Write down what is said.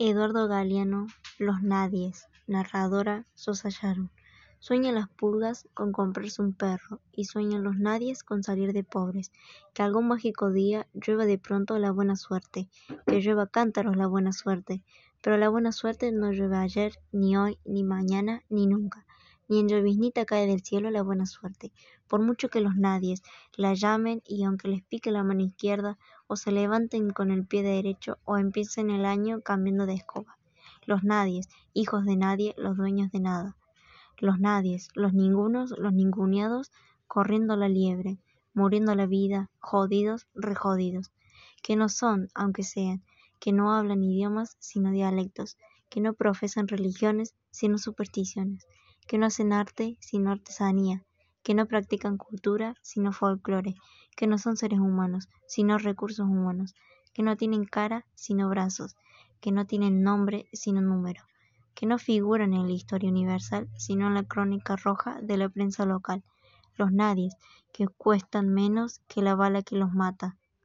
Eduardo Galeano, Los Nadies, narradora Sosa Sharon. Sueñan las pulgas con comprarse un perro y sueñan los nadies con salir de pobres. Que algún mágico día llueva de pronto la buena suerte, que llueva cántaros la buena suerte. Pero la buena suerte no llueve ayer, ni hoy, ni mañana, ni nunca. Ni en lloviznita cae del cielo la buena suerte, por mucho que los nadies la llamen y aunque les pique la mano izquierda, o se levanten con el pie derecho o empiecen el año cambiando de escoba. Los nadies, hijos de nadie, los dueños de nada. Los nadies, los ningunos, los ninguneados, corriendo la liebre, muriendo la vida, jodidos, rejodidos. Que no son, aunque sean, que no hablan idiomas sino dialectos, que no profesan religiones sino supersticiones, que no hacen arte sino artesanía, que no practican cultura sino folclore, que no son seres humanos sino recursos humanos, que no tienen cara sino brazos, que no tienen nombre sino número, que no figuran en la historia universal sino en la crónica roja de la prensa local, los nadies, que cuestan menos que la bala que los mata,